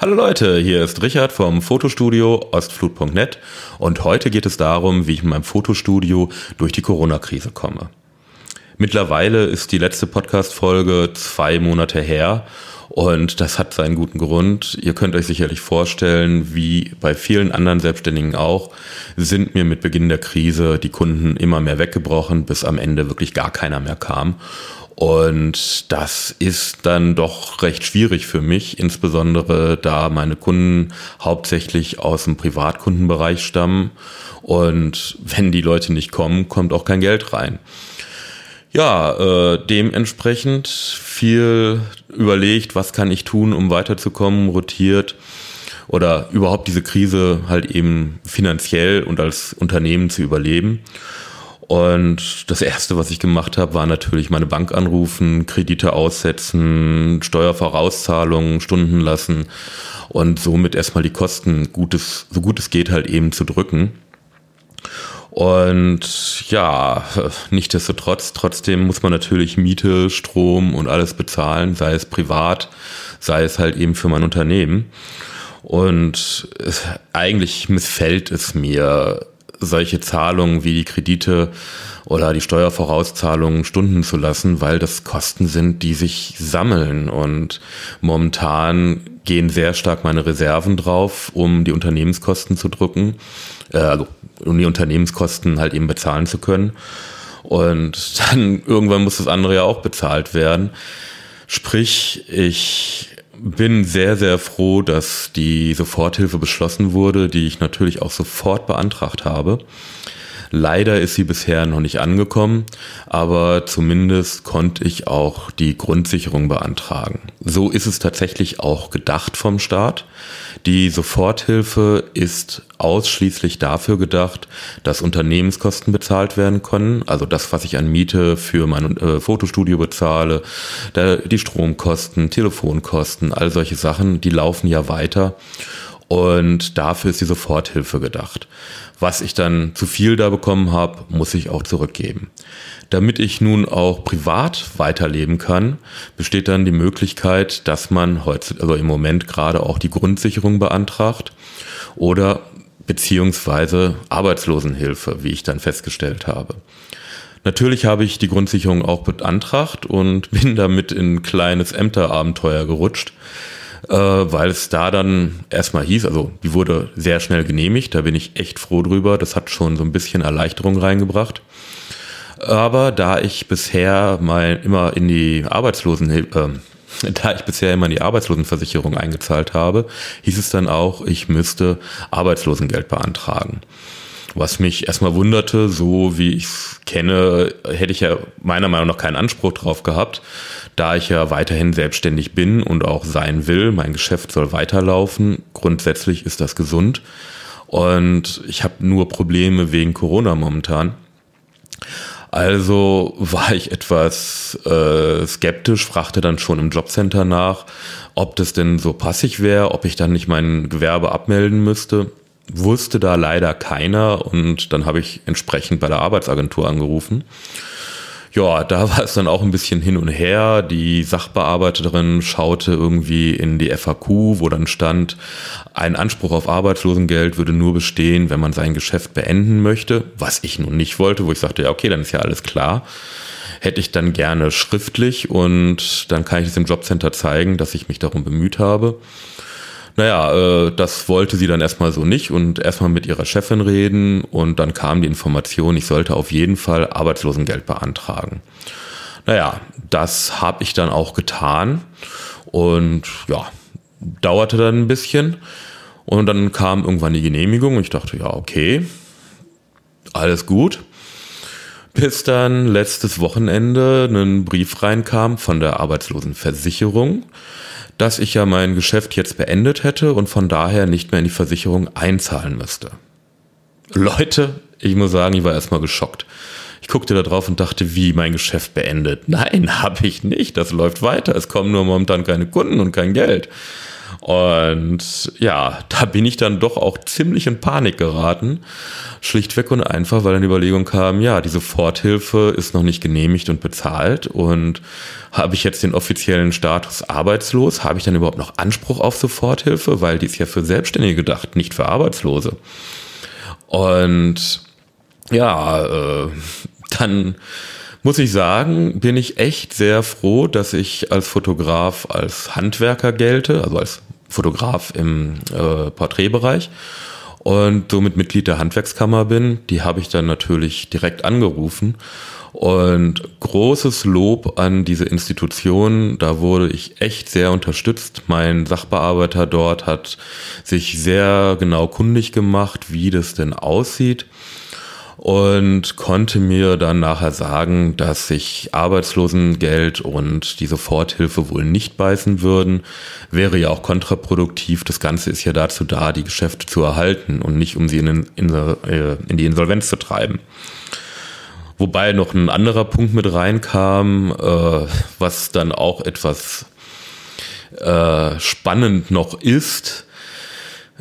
Hallo Leute, hier ist Richard vom Fotostudio ostflut.net und heute geht es darum, wie ich mit meinem Fotostudio durch die Corona-Krise komme. Mittlerweile ist die letzte Podcast-Folge zwei Monate her und das hat seinen guten Grund. Ihr könnt euch sicherlich vorstellen, wie bei vielen anderen Selbstständigen auch, sind mir mit Beginn der Krise die Kunden immer mehr weggebrochen, bis am Ende wirklich gar keiner mehr kam. Und das ist dann doch recht schwierig für mich, insbesondere da meine Kunden hauptsächlich aus dem Privatkundenbereich stammen. Und wenn die Leute nicht kommen, kommt auch kein Geld rein. Ja, äh, dementsprechend viel überlegt, was kann ich tun, um weiterzukommen, rotiert oder überhaupt diese Krise halt eben finanziell und als Unternehmen zu überleben. Und das Erste, was ich gemacht habe, war natürlich meine Bank anrufen, Kredite aussetzen, Steuervorauszahlungen stunden lassen und somit erstmal die Kosten gutes, so gut es geht halt eben zu drücken. Und ja, nichtdestotrotz, trotzdem muss man natürlich Miete, Strom und alles bezahlen, sei es privat, sei es halt eben für mein Unternehmen. Und eigentlich missfällt es mir, solche Zahlungen wie die Kredite oder die Steuervorauszahlungen stunden zu lassen, weil das Kosten sind, die sich sammeln. Und momentan gehen sehr stark meine Reserven drauf, um die Unternehmenskosten zu drücken, äh, also um die Unternehmenskosten halt eben bezahlen zu können. Und dann irgendwann muss das andere ja auch bezahlt werden. Sprich, ich bin sehr, sehr froh, dass die Soforthilfe beschlossen wurde, die ich natürlich auch sofort beantragt habe. Leider ist sie bisher noch nicht angekommen, aber zumindest konnte ich auch die Grundsicherung beantragen. So ist es tatsächlich auch gedacht vom Staat. Die Soforthilfe ist ausschließlich dafür gedacht, dass Unternehmenskosten bezahlt werden können, also das, was ich an Miete für mein äh, Fotostudio bezahle, da, die Stromkosten, Telefonkosten, all solche Sachen, die laufen ja weiter. Und dafür ist die Soforthilfe gedacht. Was ich dann zu viel da bekommen habe, muss ich auch zurückgeben. Damit ich nun auch privat weiterleben kann, besteht dann die Möglichkeit, dass man heute, also im Moment gerade auch die Grundsicherung beantragt oder beziehungsweise Arbeitslosenhilfe, wie ich dann festgestellt habe. Natürlich habe ich die Grundsicherung auch beantragt und bin damit in ein kleines Ämterabenteuer gerutscht äh, weil es da dann erstmal hieß, also die wurde sehr schnell genehmigt, da bin ich echt froh drüber, das hat schon so ein bisschen Erleichterung reingebracht. Aber da ich bisher mal immer in die Arbeitslosenhilfe, äh, da ich bisher immer in die Arbeitslosenversicherung eingezahlt habe, hieß es dann auch, ich müsste Arbeitslosengeld beantragen. Was mich erstmal wunderte, so wie ich es kenne, hätte ich ja meiner Meinung nach keinen Anspruch drauf gehabt, da ich ja weiterhin selbstständig bin und auch sein will. Mein Geschäft soll weiterlaufen. Grundsätzlich ist das gesund. Und ich habe nur Probleme wegen Corona momentan. Also war ich etwas äh, skeptisch, fragte dann schon im Jobcenter nach, ob das denn so passig wäre, ob ich dann nicht mein Gewerbe abmelden müsste wusste da leider keiner und dann habe ich entsprechend bei der Arbeitsagentur angerufen. Ja, da war es dann auch ein bisschen hin und her. Die Sachbearbeiterin schaute irgendwie in die FAQ, wo dann stand, ein Anspruch auf Arbeitslosengeld würde nur bestehen, wenn man sein Geschäft beenden möchte, was ich nun nicht wollte, wo ich sagte, ja, okay, dann ist ja alles klar. Hätte ich dann gerne schriftlich und dann kann ich es im Jobcenter zeigen, dass ich mich darum bemüht habe. Naja, äh, das wollte sie dann erstmal so nicht und erstmal mit ihrer Chefin reden und dann kam die Information, ich sollte auf jeden Fall Arbeitslosengeld beantragen. Naja, das habe ich dann auch getan und ja, dauerte dann ein bisschen und dann kam irgendwann die Genehmigung und ich dachte, ja, okay, alles gut. Bis dann letztes Wochenende ein Brief reinkam von der Arbeitslosenversicherung, dass ich ja mein Geschäft jetzt beendet hätte und von daher nicht mehr in die Versicherung einzahlen müsste. Leute, ich muss sagen, ich war erstmal geschockt. Ich guckte da drauf und dachte, wie mein Geschäft beendet. Nein, habe ich nicht. Das läuft weiter. Es kommen nur momentan keine Kunden und kein Geld. Und ja, da bin ich dann doch auch ziemlich in Panik geraten. Schlichtweg und einfach, weil dann die Überlegung kam, ja, diese Soforthilfe ist noch nicht genehmigt und bezahlt und habe ich jetzt den offiziellen Status arbeitslos? Habe ich dann überhaupt noch Anspruch auf Soforthilfe? Weil die ist ja für Selbstständige gedacht, nicht für Arbeitslose. Und ja, äh, dann muss ich sagen, bin ich echt sehr froh, dass ich als Fotograf, als Handwerker gelte, also als Fotograf im äh, Porträtbereich und somit Mitglied der Handwerkskammer bin. Die habe ich dann natürlich direkt angerufen und großes Lob an diese Institution. Da wurde ich echt sehr unterstützt. Mein Sachbearbeiter dort hat sich sehr genau kundig gemacht, wie das denn aussieht und konnte mir dann nachher sagen, dass sich Arbeitslosengeld und die Soforthilfe wohl nicht beißen würden. Wäre ja auch kontraproduktiv. Das Ganze ist ja dazu da, die Geschäfte zu erhalten und nicht um sie in, in, äh, in die Insolvenz zu treiben. Wobei noch ein anderer Punkt mit reinkam, äh, was dann auch etwas äh, spannend noch ist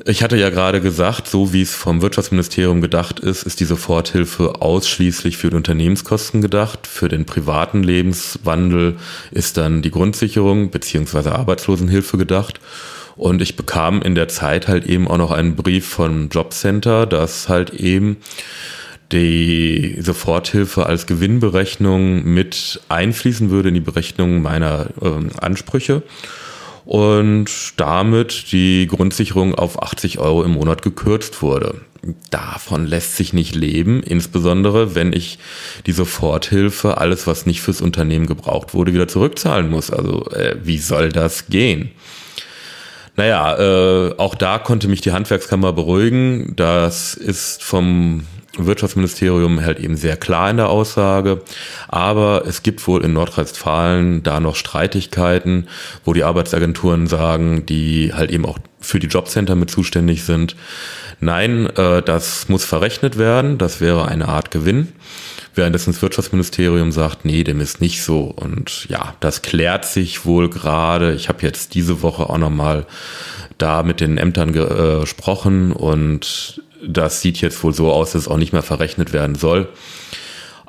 ich hatte ja gerade gesagt, so wie es vom Wirtschaftsministerium gedacht ist, ist die Soforthilfe ausschließlich für die Unternehmenskosten gedacht. Für den privaten Lebenswandel ist dann die Grundsicherung beziehungsweise Arbeitslosenhilfe gedacht. Und ich bekam in der Zeit halt eben auch noch einen Brief von Jobcenter, dass halt eben die Soforthilfe als Gewinnberechnung mit einfließen würde in die Berechnung meiner äh, Ansprüche und damit die Grundsicherung auf 80 Euro im Monat gekürzt wurde. Davon lässt sich nicht leben, insbesondere wenn ich die Soforthilfe, alles was nicht fürs Unternehmen gebraucht wurde, wieder zurückzahlen muss. Also äh, wie soll das gehen? Naja, äh, auch da konnte mich die Handwerkskammer beruhigen. Das ist vom Wirtschaftsministerium halt eben sehr klar in der Aussage. Aber es gibt wohl in Nordrhein-Westfalen da noch Streitigkeiten, wo die Arbeitsagenturen sagen, die halt eben auch für die Jobcenter mit zuständig sind. Nein, äh, das muss verrechnet werden. Das wäre eine Art Gewinn. Währenddessen das Wirtschaftsministerium sagt, nee, dem ist nicht so. Und ja, das klärt sich wohl gerade. Ich habe jetzt diese Woche auch nochmal da mit den Ämtern äh, gesprochen und das sieht jetzt wohl so aus, dass es auch nicht mehr verrechnet werden soll.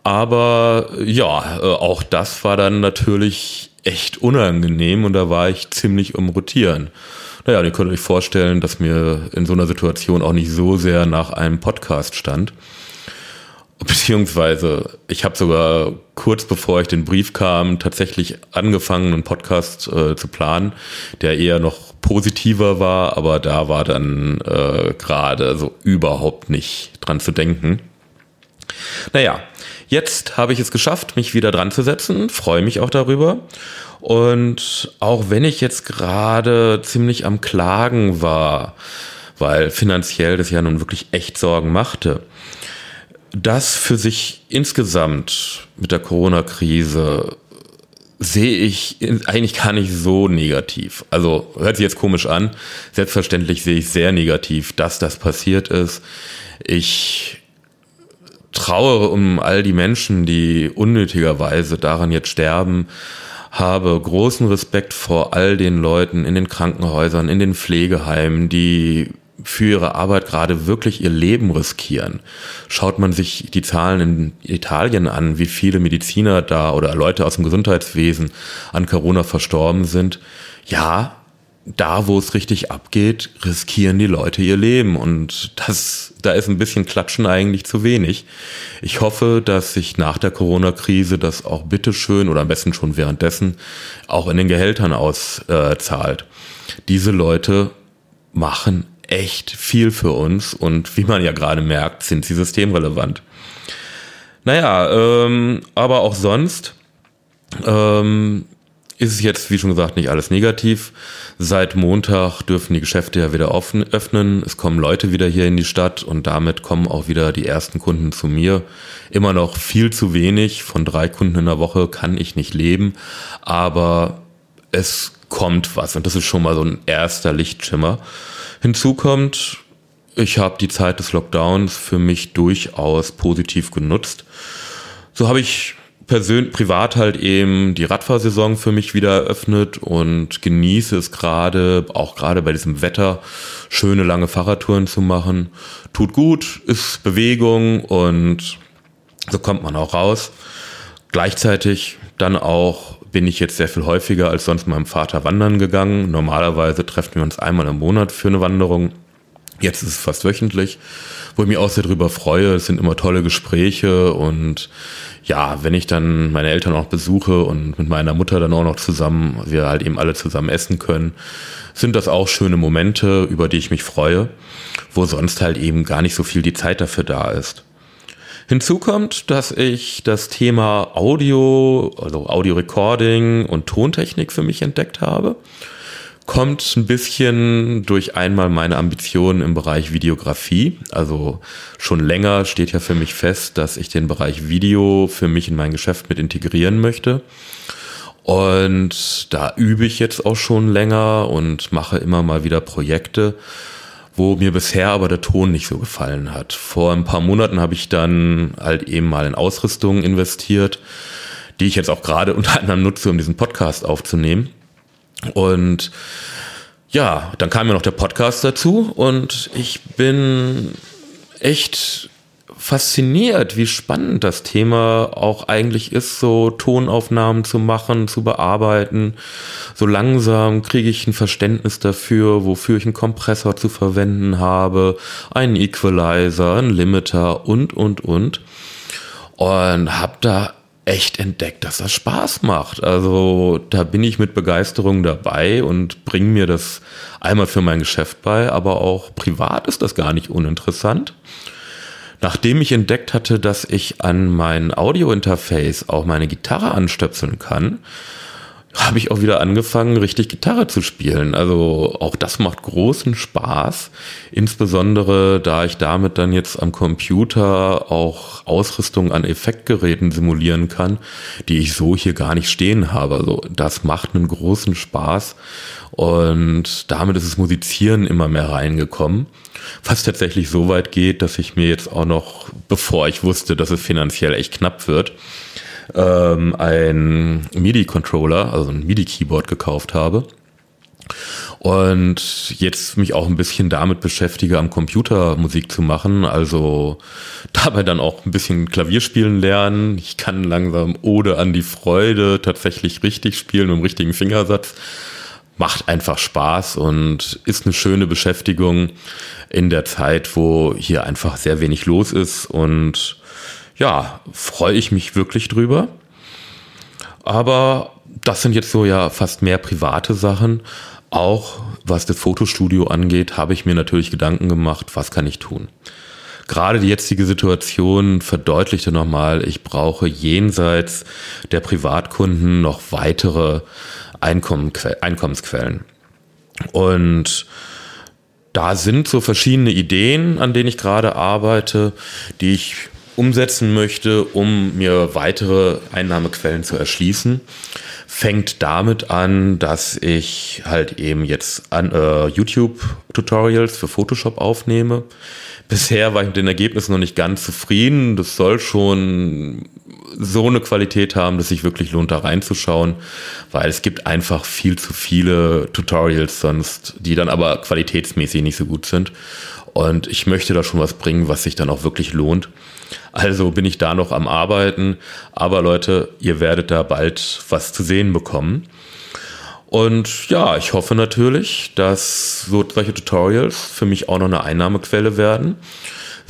Aber ja, äh, auch das war dann natürlich echt unangenehm und da war ich ziemlich umrotieren. Naja, ihr könnt euch vorstellen, dass mir in so einer Situation auch nicht so sehr nach einem Podcast stand. Beziehungsweise, ich habe sogar kurz bevor ich den Brief kam, tatsächlich angefangen, einen Podcast äh, zu planen, der eher noch positiver war, aber da war dann äh, gerade so überhaupt nicht dran zu denken. Naja, jetzt habe ich es geschafft, mich wieder dran zu setzen, freue mich auch darüber. Und auch wenn ich jetzt gerade ziemlich am Klagen war, weil finanziell das ja nun wirklich echt Sorgen machte, das für sich insgesamt mit der Corona-Krise sehe ich eigentlich gar nicht so negativ. Also hört sich jetzt komisch an. Selbstverständlich sehe ich sehr negativ, dass das passiert ist. Ich trauere um all die Menschen, die unnötigerweise daran jetzt sterben, habe großen Respekt vor all den Leuten in den Krankenhäusern, in den Pflegeheimen, die für ihre Arbeit gerade wirklich ihr Leben riskieren. Schaut man sich die Zahlen in Italien an, wie viele Mediziner da oder Leute aus dem Gesundheitswesen an Corona verstorben sind, ja, da wo es richtig abgeht, riskieren die Leute ihr Leben und das, da ist ein bisschen Klatschen eigentlich zu wenig. Ich hoffe, dass sich nach der Corona-Krise das auch bitteschön oder am besten schon währenddessen auch in den Gehältern auszahlt. Diese Leute machen echt viel für uns und wie man ja gerade merkt, sind sie systemrelevant. Naja, ähm, aber auch sonst ähm, ist es jetzt, wie schon gesagt, nicht alles negativ. Seit Montag dürfen die Geschäfte ja wieder offen, öffnen. Es kommen Leute wieder hier in die Stadt und damit kommen auch wieder die ersten Kunden zu mir. Immer noch viel zu wenig. Von drei Kunden in der Woche kann ich nicht leben. Aber es kommt was und das ist schon mal so ein erster Lichtschimmer. Hinzu kommt, ich habe die Zeit des Lockdowns für mich durchaus positiv genutzt. So habe ich persönlich privat halt eben die Radfahrsaison für mich wieder eröffnet und genieße es gerade, auch gerade bei diesem Wetter, schöne lange Fahrradtouren zu machen. Tut gut, ist Bewegung und so kommt man auch raus. Gleichzeitig dann auch bin ich jetzt sehr viel häufiger als sonst mit meinem Vater wandern gegangen. Normalerweise treffen wir uns einmal im Monat für eine Wanderung. Jetzt ist es fast wöchentlich, wo ich mich auch sehr drüber freue. Es sind immer tolle Gespräche und ja, wenn ich dann meine Eltern auch besuche und mit meiner Mutter dann auch noch zusammen, wir halt eben alle zusammen essen können, sind das auch schöne Momente, über die ich mich freue, wo sonst halt eben gar nicht so viel die Zeit dafür da ist. Hinzu kommt, dass ich das Thema Audio, also Audio Recording und Tontechnik für mich entdeckt habe kommt ein bisschen durch einmal meine Ambitionen im Bereich Videografie. Also schon länger steht ja für mich fest, dass ich den Bereich Video für mich in mein Geschäft mit integrieren möchte. Und da übe ich jetzt auch schon länger und mache immer mal wieder Projekte, wo mir bisher aber der Ton nicht so gefallen hat. Vor ein paar Monaten habe ich dann halt eben mal in Ausrüstung investiert, die ich jetzt auch gerade unter anderem nutze, um diesen Podcast aufzunehmen. Und ja, dann kam ja noch der Podcast dazu und ich bin echt fasziniert, wie spannend das Thema auch eigentlich ist, so Tonaufnahmen zu machen, zu bearbeiten. So langsam kriege ich ein Verständnis dafür, wofür ich einen Kompressor zu verwenden habe, einen Equalizer, einen Limiter und, und, und. Und habe da echt entdeckt, dass das Spaß macht. Also da bin ich mit Begeisterung dabei und bringe mir das einmal für mein Geschäft bei, aber auch privat ist das gar nicht uninteressant. Nachdem ich entdeckt hatte, dass ich an mein Audio-Interface auch meine Gitarre anstöpseln kann, habe ich auch wieder angefangen, richtig Gitarre zu spielen. Also auch das macht großen Spaß. Insbesondere, da ich damit dann jetzt am Computer auch Ausrüstung an Effektgeräten simulieren kann, die ich so hier gar nicht stehen habe. Also das macht einen großen Spaß. Und damit ist das Musizieren immer mehr reingekommen. Was tatsächlich so weit geht, dass ich mir jetzt auch noch, bevor ich wusste, dass es finanziell echt knapp wird, ähm, ein MIDI-Controller, also ein MIDI-Keyboard gekauft habe. Und jetzt mich auch ein bisschen damit beschäftige, am Computer Musik zu machen. Also dabei dann auch ein bisschen Klavier spielen lernen. Ich kann langsam Ode an die Freude tatsächlich richtig spielen mit dem richtigen Fingersatz. Macht einfach Spaß und ist eine schöne Beschäftigung in der Zeit, wo hier einfach sehr wenig los ist und ja, freue ich mich wirklich drüber. Aber das sind jetzt so ja fast mehr private Sachen. Auch was das Fotostudio angeht, habe ich mir natürlich Gedanken gemacht, was kann ich tun. Gerade die jetzige Situation verdeutlichte nochmal, ich brauche jenseits der Privatkunden noch weitere Einkommensquellen. Und da sind so verschiedene Ideen, an denen ich gerade arbeite, die ich umsetzen möchte, um mir weitere Einnahmequellen zu erschließen, fängt damit an, dass ich halt eben jetzt an äh, YouTube-Tutorials für Photoshop aufnehme. Bisher war ich mit den Ergebnissen noch nicht ganz zufrieden. Das soll schon so eine Qualität haben, dass sich wirklich lohnt, da reinzuschauen, weil es gibt einfach viel zu viele Tutorials sonst, die dann aber qualitätsmäßig nicht so gut sind. Und ich möchte da schon was bringen, was sich dann auch wirklich lohnt. Also bin ich da noch am Arbeiten. Aber Leute, ihr werdet da bald was zu sehen bekommen. Und ja, ich hoffe natürlich, dass so solche Tutorials für mich auch noch eine Einnahmequelle werden.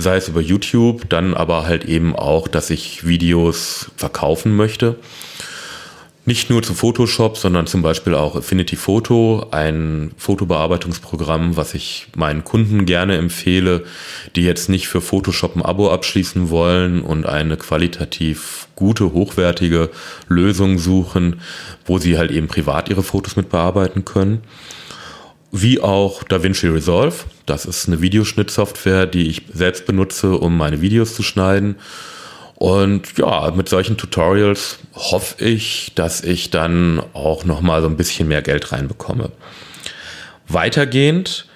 Sei es über YouTube, dann aber halt eben auch, dass ich Videos verkaufen möchte. Nicht nur zu Photoshop, sondern zum Beispiel auch Affinity Photo, ein Fotobearbeitungsprogramm, was ich meinen Kunden gerne empfehle, die jetzt nicht für Photoshop ein Abo abschließen wollen und eine qualitativ gute, hochwertige Lösung suchen, wo sie halt eben privat ihre Fotos mit bearbeiten können. Wie auch DaVinci Resolve. Das ist eine Videoschnittsoftware, die ich selbst benutze, um meine Videos zu schneiden und ja, mit solchen Tutorials hoffe ich, dass ich dann auch nochmal so ein bisschen mehr Geld reinbekomme. Weitergehend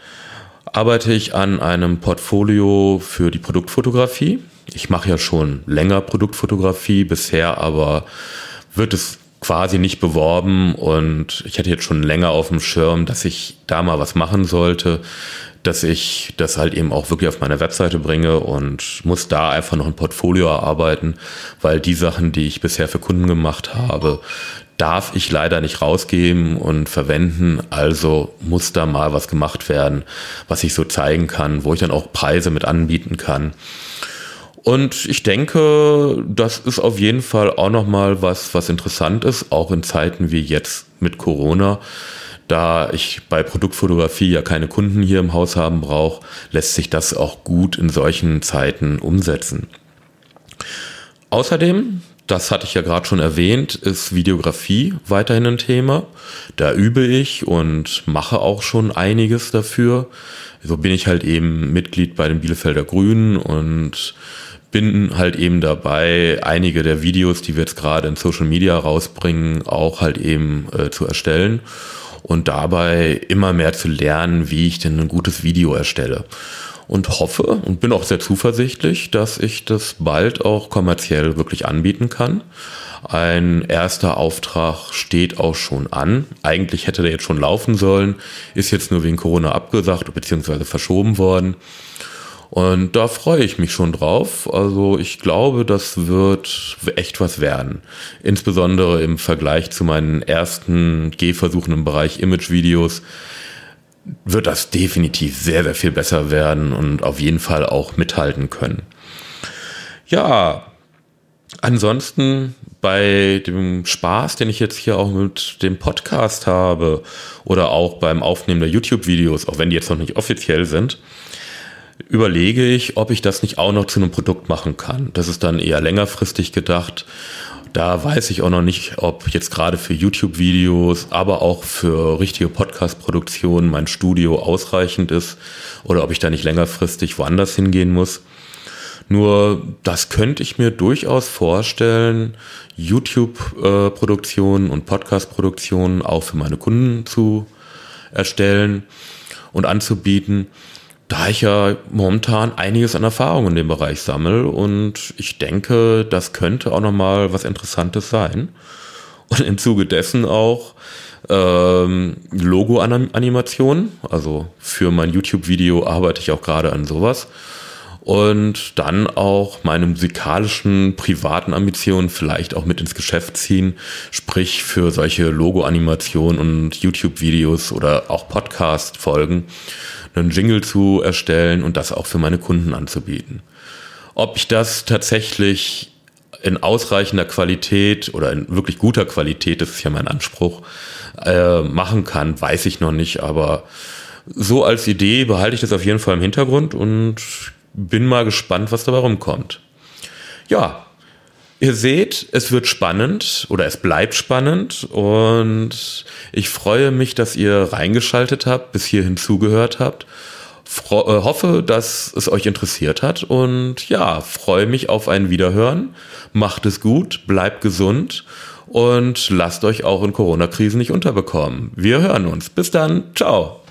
arbeite ich an einem Portfolio für die Produktfotografie. Ich mache ja schon länger Produktfotografie, bisher aber wird es quasi nicht beworben und ich hätte jetzt schon länger auf dem Schirm, dass ich da mal was machen sollte, dass ich das halt eben auch wirklich auf meine Webseite bringe und muss da einfach noch ein Portfolio erarbeiten, weil die Sachen, die ich bisher für Kunden gemacht habe, darf ich leider nicht rausgeben und verwenden. Also muss da mal was gemacht werden, was ich so zeigen kann, wo ich dann auch Preise mit anbieten kann. Und ich denke, das ist auf jeden Fall auch nochmal was, was interessant ist, auch in Zeiten wie jetzt mit Corona. Da ich bei Produktfotografie ja keine Kunden hier im Haus haben brauche, lässt sich das auch gut in solchen Zeiten umsetzen. Außerdem, das hatte ich ja gerade schon erwähnt, ist Videografie weiterhin ein Thema. Da übe ich und mache auch schon einiges dafür. So bin ich halt eben Mitglied bei den Bielefelder Grünen und bin halt eben dabei, einige der Videos, die wir jetzt gerade in Social Media rausbringen, auch halt eben äh, zu erstellen und dabei immer mehr zu lernen, wie ich denn ein gutes Video erstelle. Und hoffe und bin auch sehr zuversichtlich, dass ich das bald auch kommerziell wirklich anbieten kann. Ein erster Auftrag steht auch schon an. Eigentlich hätte der jetzt schon laufen sollen, ist jetzt nur wegen Corona abgesagt bzw. verschoben worden. Und da freue ich mich schon drauf. Also ich glaube, das wird echt was werden. Insbesondere im Vergleich zu meinen ersten Gehversuchen im Bereich Image-Videos wird das definitiv sehr, sehr viel besser werden und auf jeden Fall auch mithalten können. Ja, ansonsten bei dem Spaß, den ich jetzt hier auch mit dem Podcast habe oder auch beim Aufnehmen der YouTube-Videos, auch wenn die jetzt noch nicht offiziell sind, überlege ich, ob ich das nicht auch noch zu einem Produkt machen kann. Das ist dann eher längerfristig gedacht. Da weiß ich auch noch nicht, ob jetzt gerade für YouTube-Videos, aber auch für richtige Podcast-Produktionen mein Studio ausreichend ist oder ob ich da nicht längerfristig woanders hingehen muss. Nur das könnte ich mir durchaus vorstellen, YouTube-Produktionen und Podcast-Produktionen auch für meine Kunden zu erstellen und anzubieten da ich ja momentan einiges an Erfahrung in dem Bereich sammle und ich denke, das könnte auch nochmal was Interessantes sein. Und im Zuge dessen auch ähm, Logo-Animation, also für mein YouTube-Video arbeite ich auch gerade an sowas. Und dann auch meine musikalischen privaten Ambitionen vielleicht auch mit ins Geschäft ziehen, sprich für solche Logo-Animationen und YouTube-Videos oder auch Podcast-Folgen einen Jingle zu erstellen und das auch für meine Kunden anzubieten. Ob ich das tatsächlich in ausreichender Qualität oder in wirklich guter Qualität, das ist ja mein Anspruch, äh, machen kann, weiß ich noch nicht, aber so als Idee behalte ich das auf jeden Fall im Hintergrund und bin mal gespannt, was dabei rumkommt. Ja, Ihr seht, es wird spannend oder es bleibt spannend und ich freue mich, dass ihr reingeschaltet habt, bis hierhin zugehört habt. Fro äh, hoffe, dass es euch interessiert hat und ja, freue mich auf ein Wiederhören. Macht es gut, bleibt gesund und lasst euch auch in Corona-Krisen nicht unterbekommen. Wir hören uns. Bis dann. Ciao.